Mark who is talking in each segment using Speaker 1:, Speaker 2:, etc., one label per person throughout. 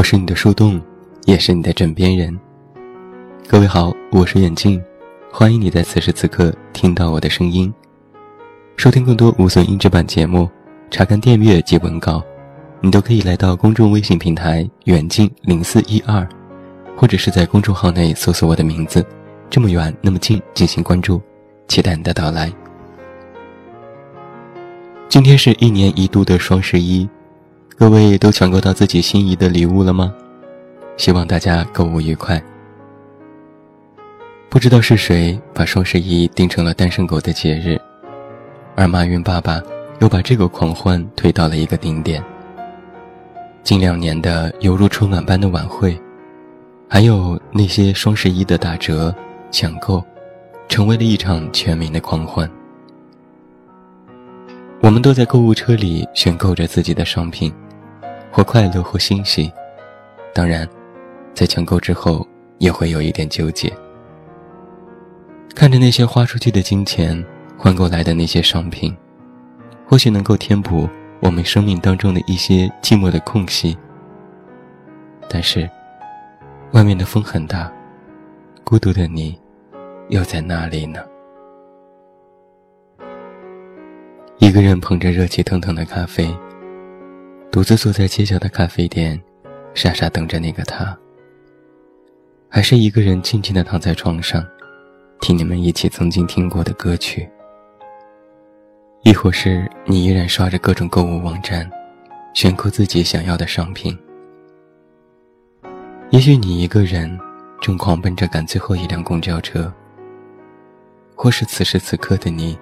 Speaker 1: 我是你的树洞，也是你的枕边人。各位好，我是远近，欢迎你在此时此刻听到我的声音。收听更多无损音质版节目，查看电阅及文稿，你都可以来到公众微信平台远近零四一二，或者是在公众号内搜索我的名字，这么远那么近进行关注，期待你的到来。今天是一年一度的双十一。各位都抢购到自己心仪的礼物了吗？希望大家购物愉快。不知道是谁把双十一定成了单身狗的节日，而马云爸爸又把这个狂欢推到了一个顶点。近两年的犹如春晚般的晚会，还有那些双十一的打折抢购，成为了一场全民的狂欢。我们都在购物车里选购着自己的商品。或快乐，或欣喜，当然，在抢购之后也会有一点纠结。看着那些花出去的金钱换过来的那些商品，或许能够填补我们生命当中的一些寂寞的空隙。但是，外面的风很大，孤独的你，又在哪里呢？一个人捧着热气腾腾的咖啡。独自坐在街角的咖啡店，傻傻等着那个他。还是一个人静静的躺在床上，听你们一起曾经听过的歌曲。亦或是你依然刷着各种购物网站，选购自己想要的商品。也许你一个人正狂奔着赶最后一辆公交车，或是此时此刻的你，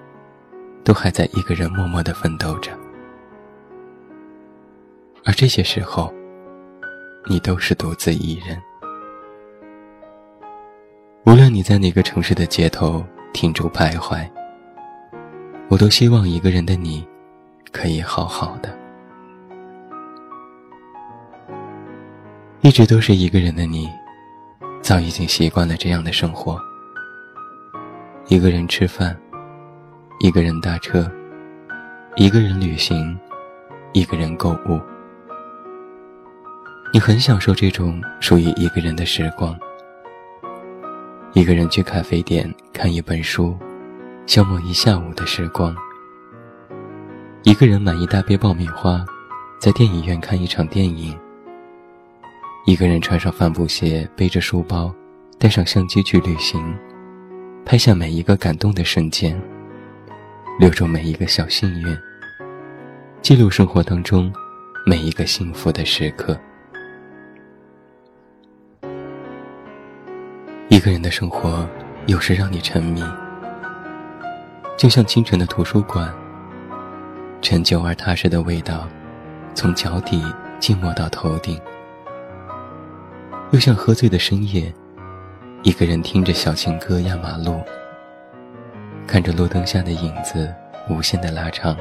Speaker 1: 都还在一个人默默的奋斗着。而这些时候，你都是独自一人。无论你在哪个城市的街头停住徘徊，我都希望一个人的你，可以好好的。一直都是一个人的你，早已经习惯了这样的生活：一个人吃饭，一个人搭车，一个人旅行，一个人购物。你很享受这种属于一个人的时光，一个人去咖啡店看一本书，消磨一下午的时光；一个人买一大杯爆米花，在电影院看一场电影；一个人穿上帆布鞋，背着书包，带上相机去旅行，拍下每一个感动的瞬间，留住每一个小幸运，记录生活当中每一个幸福的时刻。一个人的生活，有时让你沉迷，就像清晨的图书馆，陈旧而踏实的味道，从脚底浸没到头顶；又像喝醉的深夜，一个人听着小情歌压马路，看着路灯下的影子无限的拉长，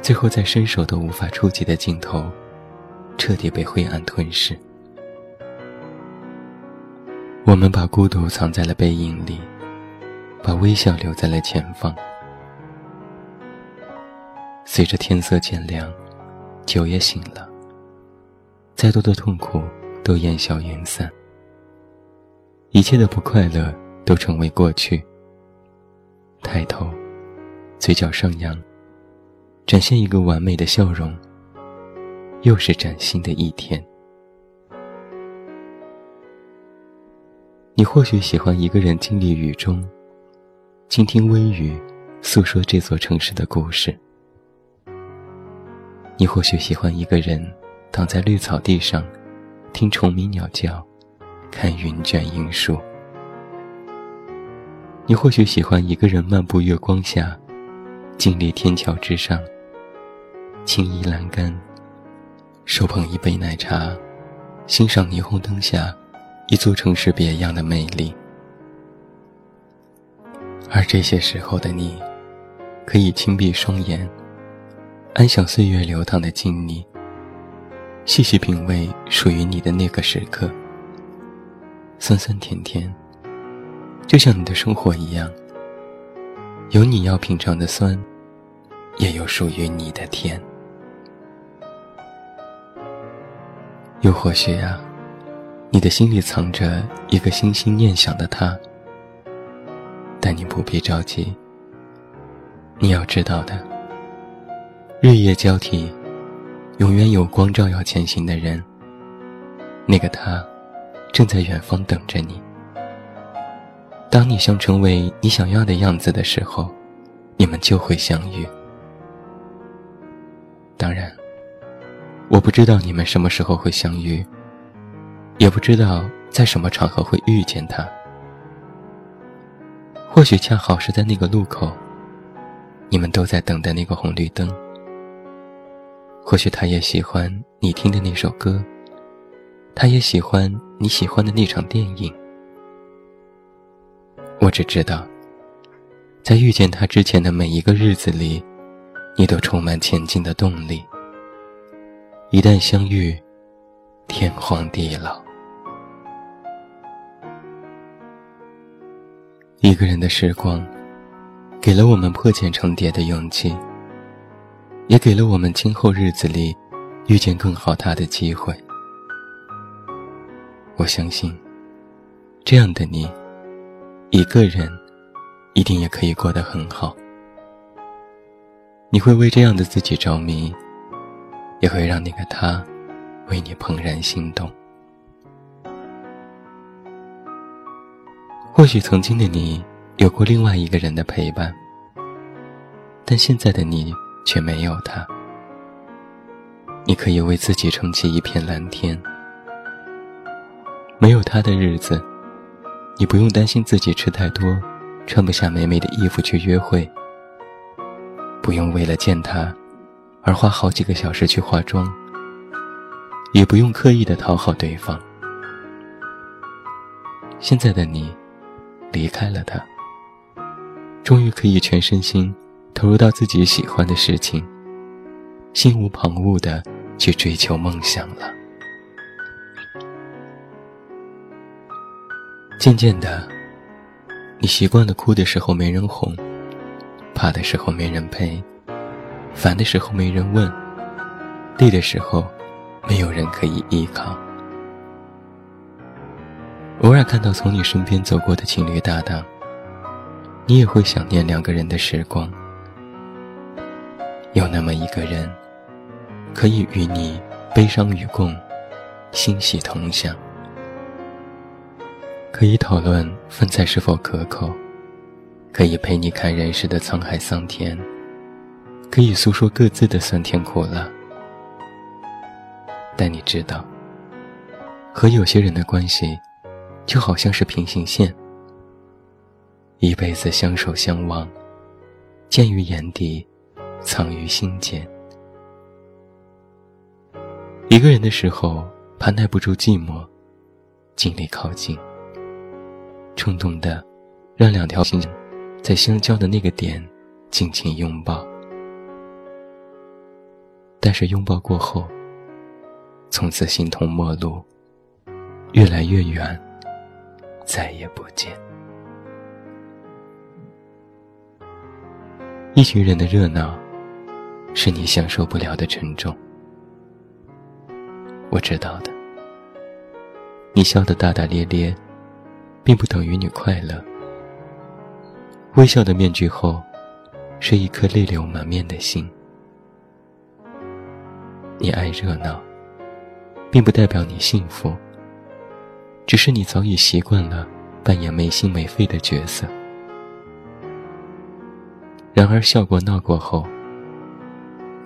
Speaker 1: 最后在伸手都无法触及的尽头，彻底被灰暗吞噬。我们把孤独藏在了背影里，把微笑留在了前方。随着天色渐亮，酒也醒了。再多的痛苦都烟消云散，一切的不快乐都成为过去。抬头，嘴角上扬，展现一个完美的笑容。又是崭新的一天。你或许喜欢一个人经历雨中，倾听微雨，诉说这座城市的故事。你或许喜欢一个人躺在绿草地上，听虫鸣鸟叫，看云卷云舒。你或许喜欢一个人漫步月光下，静立天桥之上，轻倚栏杆，手捧一杯奶茶，欣赏霓虹灯下。一座城市别样的美丽，而这些时候的你，可以轻闭双眼，安享岁月流淌的静谧，细细品味属于你的那个时刻。酸酸甜甜，就像你的生活一样，有你要品尝的酸，也有属于你的甜。又或许啊，你的心里藏着一个心心念想的他，但你不必着急。你要知道的，日夜交替，永远有光照耀前行的人。那个他，正在远方等着你。当你想成为你想要的样子的时候，你们就会相遇。当然，我不知道你们什么时候会相遇，也不知道在什么场合会遇见他。或许恰好是在那个路口，你们都在等待那个红绿灯。或许他也喜欢你听的那首歌，他也喜欢你喜欢的那场电影。我只知道，在遇见他之前的每一个日子里，你都充满前进的动力。一旦相遇，天荒地老。一个人的时光，给了我们破茧成蝶的勇气，也给了我们今后日子里遇见更好他的机会。我相信，这样的你。一个人，一定也可以过得很好。你会为这样的自己着迷，也会让那个他为你怦然心动。或许曾经的你有过另外一个人的陪伴，但现在的你却没有他。你可以为自己撑起一片蓝天。没有他的日子。你不用担心自己吃太多，穿不下美美的衣服去约会。不用为了见他，而花好几个小时去化妆。也不用刻意的讨好对方。现在的你，离开了他，终于可以全身心投入到自己喜欢的事情，心无旁骛的去追求梦想了。渐渐的，你习惯了哭的时候没人哄，怕的时候没人陪，烦的时候没人问，累的时候没有人可以依靠。偶尔看到从你身边走过的情侣搭档，你也会想念两个人的时光。有那么一个人，可以与你悲伤与共，欣喜同享。可以讨论饭菜是否可口，可以陪你看人世的沧海桑田，可以诉说各自的酸甜苦辣。但你知道，和有些人的关系，就好像是平行线，一辈子相守相望，见于眼底，藏于心间。一个人的时候，怕耐不住寂寞，尽力靠近。冲动的，让两条心在相交的那个点尽情拥抱。但是拥抱过后，从此形同陌路，越来越远，再也不见。一群人的热闹，是你享受不了的沉重。我知道的，你笑得大大咧咧。并不等于你快乐。微笑的面具后，是一颗泪流满面的心。你爱热闹，并不代表你幸福。只是你早已习惯了扮演没心没肺的角色。然而笑过闹过后，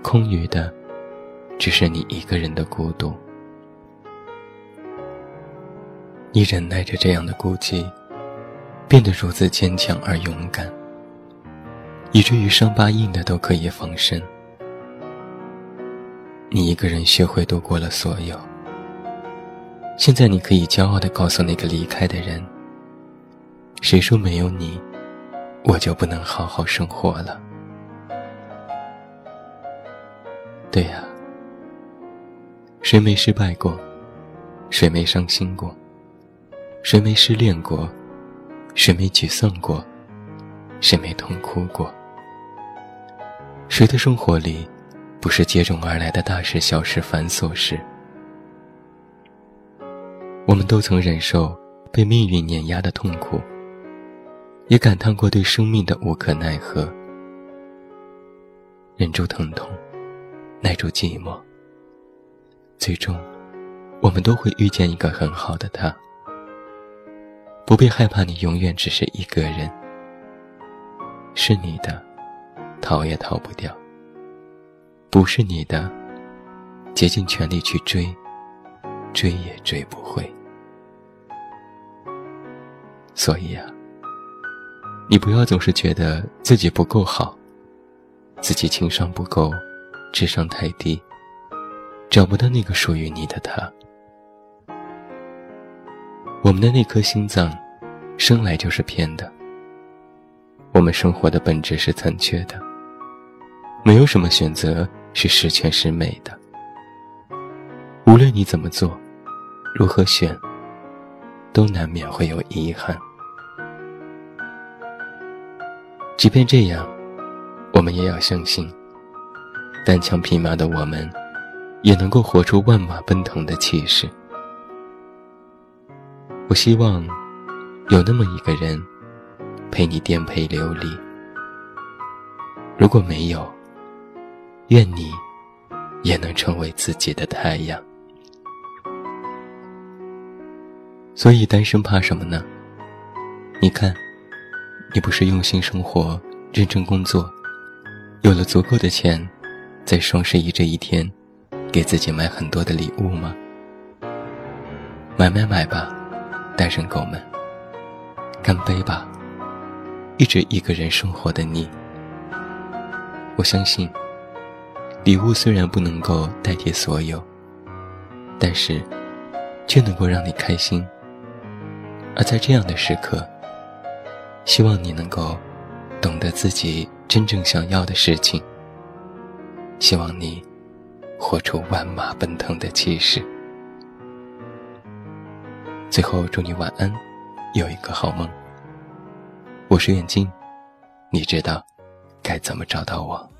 Speaker 1: 空余的，只是你一个人的孤独。你忍耐着这样的孤寂，变得如此坚强而勇敢，以至于伤疤硬的都可以防身。你一个人学会度过了所有。现在你可以骄傲地告诉那个离开的人：“谁说没有你，我就不能好好生活了？”对呀，谁没失败过？谁没伤心过？谁没失恋过？谁没沮丧过？谁没痛哭过？谁的生活里，不是接踵而来的大事小事繁琐事？我们都曾忍受被命运碾压的痛苦，也感叹过对生命的无可奈何。忍住疼痛，耐住寂寞，最终，我们都会遇见一个很好的他。不必害怕，你永远只是一个人，是你的，逃也逃不掉；不是你的，竭尽全力去追，追也追不回。所以啊，你不要总是觉得自己不够好，自己情商不够，智商太低，找不到那个属于你的他。我们的那颗心脏，生来就是偏的。我们生活的本质是残缺的，没有什么选择是十全十美的。无论你怎么做，如何选，都难免会有遗憾。即便这样，我们也要相信，单枪匹马的我们，也能够活出万马奔腾的气势。我希望有那么一个人陪你颠沛流离。如果没有，愿你也能成为自己的太阳。所以单身怕什么呢？你看，你不是用心生活、认真工作，有了足够的钱，在双十一这一天，给自己买很多的礼物吗？买买买吧！单身狗们，干杯吧！一直一个人生活的你，我相信，礼物虽然不能够代替所有，但是却能够让你开心。而在这样的时刻，希望你能够懂得自己真正想要的事情。希望你活出万马奔腾的气势。最后，祝你晚安，有一个好梦。我是远近，你知道该怎么找到我。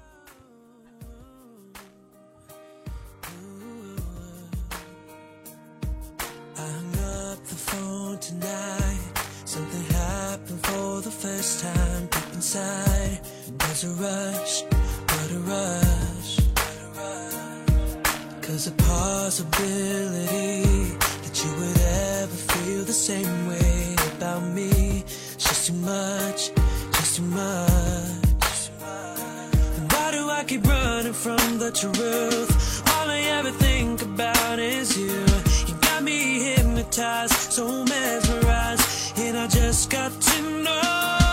Speaker 2: Same way about me. It's just too much, just too much. why do I keep running from the truth? All I ever think about is you. You got me hypnotized, so mesmerized, and I just got to know.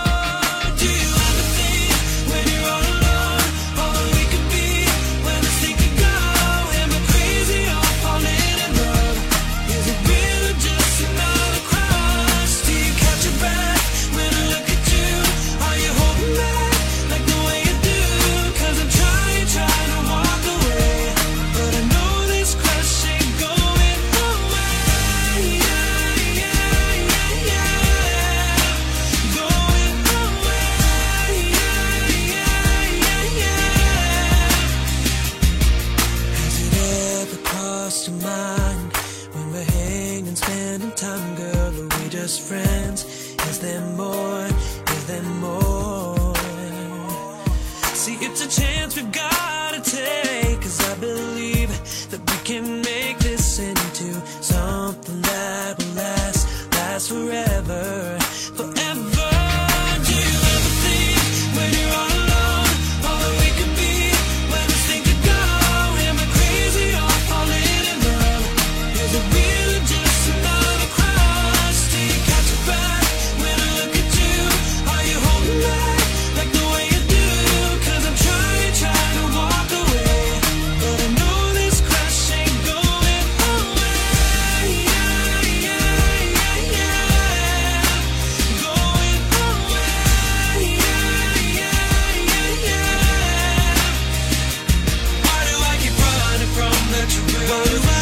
Speaker 2: to mind when we're hanging, spending time, girl. Are we just friends? Is there more? Is there more? See, it's a chance we've goes